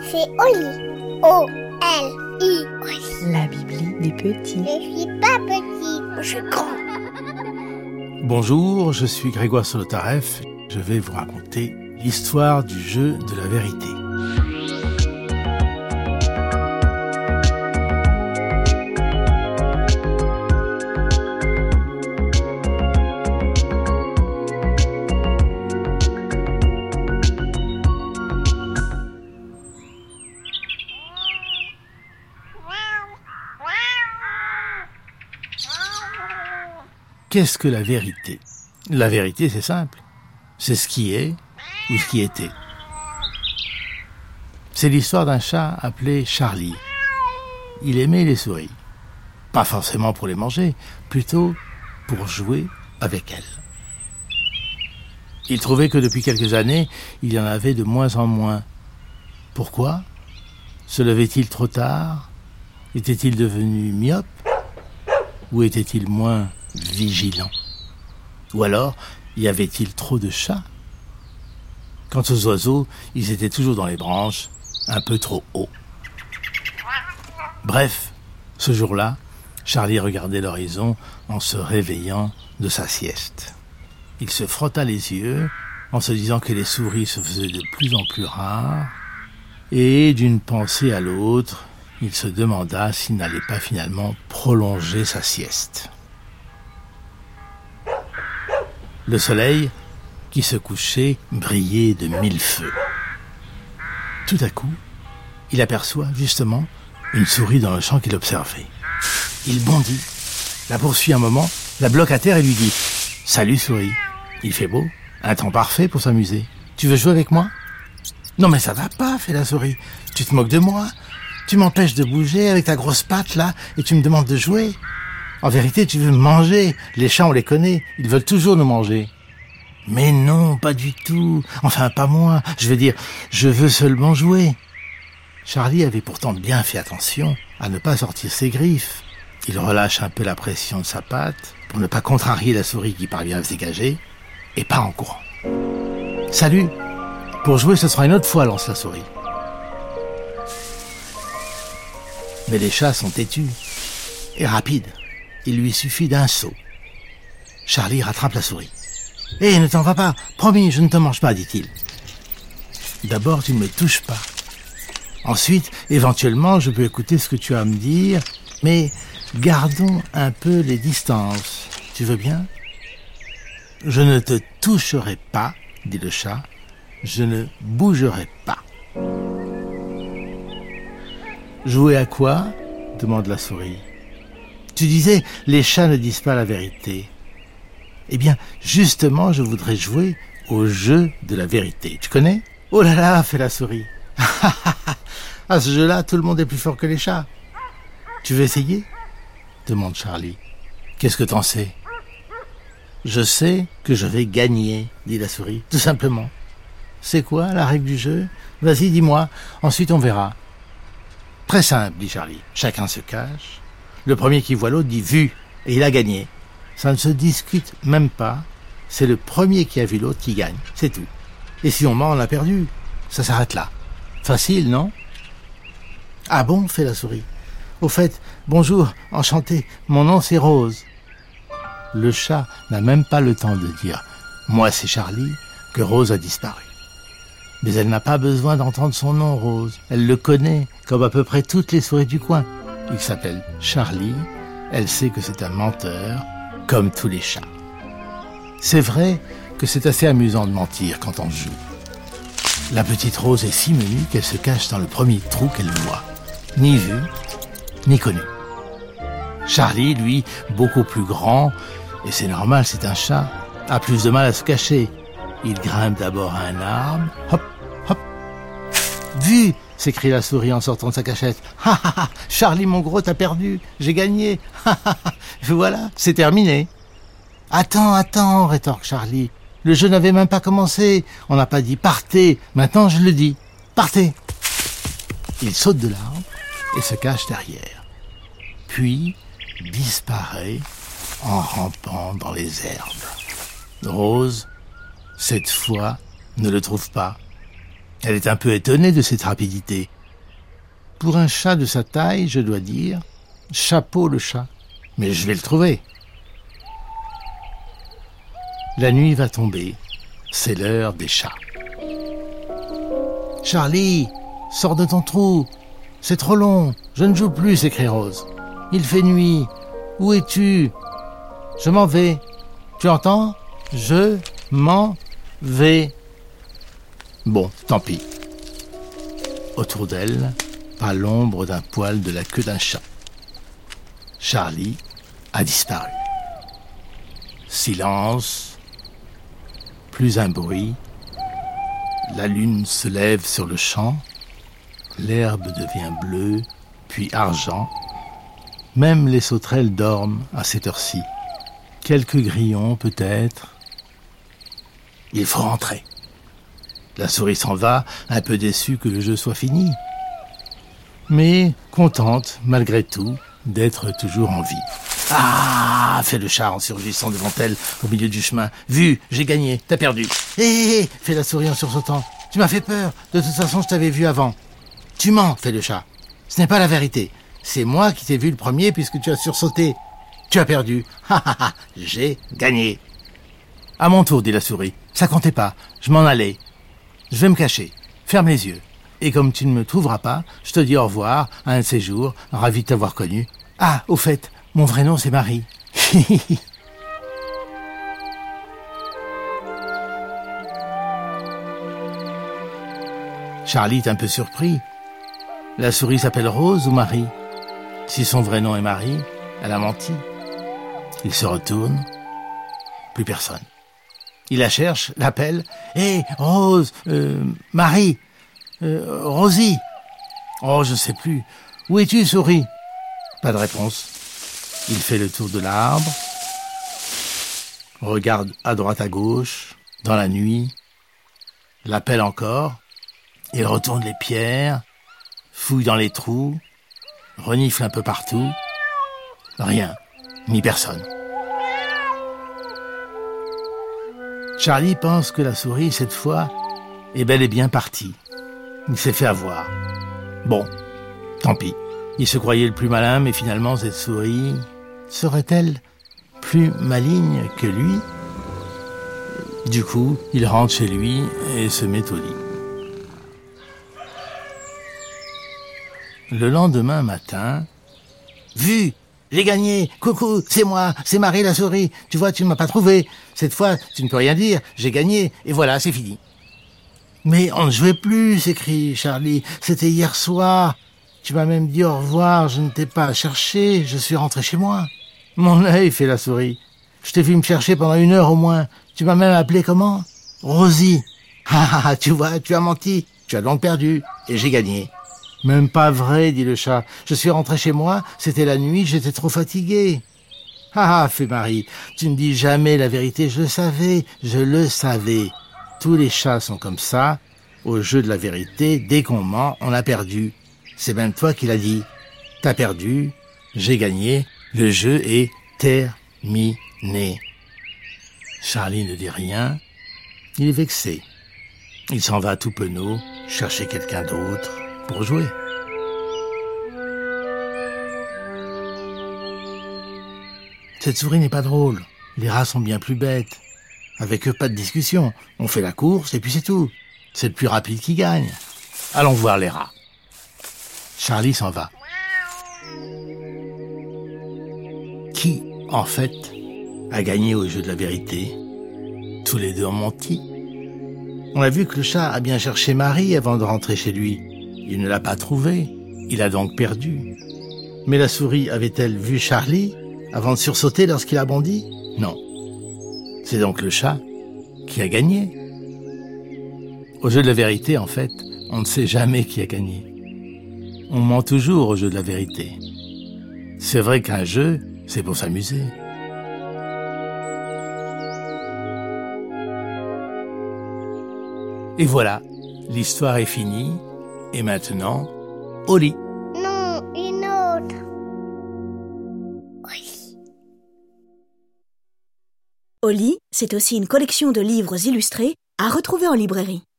C'est Oli. O-L-I. La Bibli des petits. Je suis pas petit, je suis grand. Bonjour, je suis Grégoire Solotareff. Je vais vous raconter l'histoire du jeu de la vérité. Qu'est-ce que la vérité? La vérité, c'est simple. C'est ce qui est ou ce qui était. C'est l'histoire d'un chat appelé Charlie. Il aimait les souris. Pas forcément pour les manger, plutôt pour jouer avec elles. Il trouvait que depuis quelques années, il y en avait de moins en moins. Pourquoi? Se levait-il trop tard? Était-il devenu myope? Ou était-il moins vigilant Ou alors, y avait-il trop de chats? Quant aux oiseaux, ils étaient toujours dans les branches, un peu trop haut. Bref, ce jour-là, Charlie regardait l'horizon en se réveillant de sa sieste. Il se frotta les yeux en se disant que les souris se faisaient de plus en plus rares, et d'une pensée à l'autre, il se demanda s'il n'allait pas finalement prolonger sa sieste. Le soleil, qui se couchait, brillait de mille feux. Tout à coup, il aperçoit justement une souris dans le champ qu'il observait. Il bondit, la poursuit un moment, la bloque à terre et lui dit ⁇ Salut souris, il fait beau, un temps parfait pour s'amuser. Tu veux jouer avec moi ?⁇ Non mais ça va pas, fait la souris. Tu te moques de moi Tu m'empêches de bouger avec ta grosse patte là et tu me demandes de jouer en vérité, tu veux manger. Les chats, on les connaît. Ils veulent toujours nous manger. Mais non, pas du tout. Enfin, pas moi. Je veux dire, je veux seulement jouer. Charlie avait pourtant bien fait attention à ne pas sortir ses griffes. Il relâche un peu la pression de sa patte pour ne pas contrarier la souris qui parvient à se dégager et part en courant. Salut Pour jouer, ce sera une autre fois, lance la souris. Mais les chats sont têtus et rapides. Il lui suffit d'un saut. Charlie rattrape la souris. Hé, ne t'en va pas. Promis, je ne te mange pas, dit-il. D'abord, tu ne me touches pas. Ensuite, éventuellement, je peux écouter ce que tu as à me dire, mais gardons un peu les distances. Tu veux bien? Je ne te toucherai pas, dit le chat. Je ne bougerai pas. Jouer à quoi? demande la souris. Tu disais, les chats ne disent pas la vérité. Eh bien, justement, je voudrais jouer au jeu de la vérité. Tu connais? Oh là là, fait la souris. à ce jeu-là, tout le monde est plus fort que les chats. Tu veux essayer? demande Charlie. Qu'est-ce que t'en sais? Je sais que je vais gagner, dit la souris, tout simplement. C'est quoi la règle du jeu? Vas-y, dis-moi, ensuite on verra. Très simple, dit Charlie. Chacun se cache, le premier qui voit l'autre dit vu, et il a gagné. Ça ne se discute même pas. C'est le premier qui a vu l'autre qui gagne. C'est tout. Et si on ment, on a perdu. Ça s'arrête là. Facile, non? Ah bon? fait la souris. Au fait, bonjour, enchanté, mon nom c'est Rose. Le chat n'a même pas le temps de dire Moi c'est Charlie, que Rose a disparu. Mais elle n'a pas besoin d'entendre son nom, Rose. Elle le connaît, comme à peu près toutes les souris du coin. Il s'appelle Charlie. Elle sait que c'est un menteur, comme tous les chats. C'est vrai que c'est assez amusant de mentir quand on joue. La petite Rose est si menue qu'elle se cache dans le premier trou qu'elle voit. Ni vue, ni connu. Charlie, lui, beaucoup plus grand, et c'est normal, c'est un chat, a plus de mal à se cacher. Il grimpe d'abord à un arbre, hop, Vu s'écrie la souris en sortant de sa cachette. Ha ha ha Charlie, mon gros, t'as perdu. J'ai gagné. Voilà, c'est terminé. Attends, attends, rétorque Charlie. Le jeu n'avait même pas commencé. On n'a pas dit partez. Maintenant, je le dis. Partez. Il saute de l'arbre et se cache derrière. Puis disparaît en rampant dans les herbes. Rose, cette fois, ne le trouve pas Elle est un peu étonnée de cette rapidité. Pour un chat de sa taille, je dois dire, chapeau le chat. Mais je vais le trouver. La nuit va tomber. C'est l'heure des chats. Charlie, sors de ton trou. C'est trop long. Je ne joue plus, s'écrie Rose. Il fait nuit. Où es-tu? Je m'en vais. Tu entends? Je m'en vais. Bon, tant pis. Autour d'elle, pas l'ombre d'un poil de la queue d'un chat. Charlie a disparu. Silence, plus un bruit. La lune se lève sur le champ, l'herbe devient bleue, puis argent. Même les sauterelles dorment à cette heure-ci. Quelques grillons peut-être. Il faut rentrer. La souris s'en va, un peu déçue que le jeu soit fini. Mais contente, malgré tout, d'être toujours en vie. Ah fait le chat en surgissant devant elle au milieu du chemin. Vu, j'ai gagné, t'as perdu. Hé fait la souris en sursautant. Tu m'as fait peur. De toute façon, je t'avais vu avant. Tu mens, fait le chat. Ce n'est pas la vérité. C'est moi qui t'ai vu le premier puisque tu as sursauté. Tu as perdu. Ha ha ha, j'ai gagné. À mon tour, dit la souris. Ça comptait pas. Je m'en allais. Je vais me cacher. Ferme les yeux. Et comme tu ne me trouveras pas, je te dis au revoir, à un de ces jours, ravi de t'avoir connu. Ah, au fait, mon vrai nom c'est Marie. Charlie est un peu surpris. La souris s'appelle Rose ou Marie? Si son vrai nom est Marie, elle a menti. Il se retourne. Plus personne. Il la cherche, l'appelle. Hé, Rose, euh, Marie, euh, Rosie. Oh, je sais plus. Où es-tu, souris? Pas de réponse. Il fait le tour de l'arbre, regarde à droite à gauche, dans la nuit, l'appelle encore, il retourne les pierres, fouille dans les trous, renifle un peu partout, rien, ni personne. Charlie pense que la souris, cette fois, est bel et bien partie. Il s'est fait avoir. Bon, tant pis. Il se croyait le plus malin, mais finalement, cette souris, serait-elle plus maligne que lui? Du coup, il rentre chez lui et se met au lit. Le lendemain matin, Vu J'ai gagné Coucou, c'est moi, c'est Marie la souris. Tu vois, tu ne m'as pas trouvé. Cette fois, tu ne peux rien dire. J'ai gagné, et voilà, c'est fini. Mais on ne jouait plus, s'écrie Charlie. C'était hier soir. Tu m'as même dit au revoir, je ne t'ai pas cherché, je suis rentré chez moi. Mon œil, fait la souris. Je t'ai vu me chercher pendant une heure au moins. Tu m'as même appelé comment? Rosie. Ah, tu vois, tu as menti. Tu as donc perdu. Et j'ai gagné. Même pas vrai, dit le chat. Je suis rentré chez moi, c'était la nuit, j'étais trop fatigué. Ah, ah, fait Marie, tu ne dis jamais la vérité, je le savais, je le savais. Tous les chats sont comme ça. Au jeu de la vérité, dès qu'on ment, on a perdu. C'est même toi qui l'as dit. T'as perdu, j'ai gagné, le jeu est terminé. Charlie ne dit rien. Il est vexé. Il s'en va tout penaud chercher quelqu'un d'autre pour jouer. Cette souris n'est pas drôle. Les rats sont bien plus bêtes. Avec eux, pas de discussion. On fait la course et puis c'est tout. C'est le plus rapide qui gagne. Allons voir les rats. Charlie s'en va. Qui, en fait, a gagné au jeu de la vérité? Tous les deux ont menti. On a vu que le chat a bien cherché Marie avant de rentrer chez lui. Il ne l'a pas trouvée. Il a donc perdu. Mais la souris avait-elle vu Charlie avant de sursauter lorsqu'il a bondi? Non. C'est donc le chat qui a gagné. Au jeu de la vérité, en fait, on ne sait jamais qui a gagné. On ment toujours au jeu de la vérité. C'est vrai qu'un jeu, c'est pour s'amuser. Et voilà, l'histoire est finie. Et maintenant, au lit. Non, une autre. Oui. Oli, c'est aussi une collection de livres illustrés à retrouver en librairie.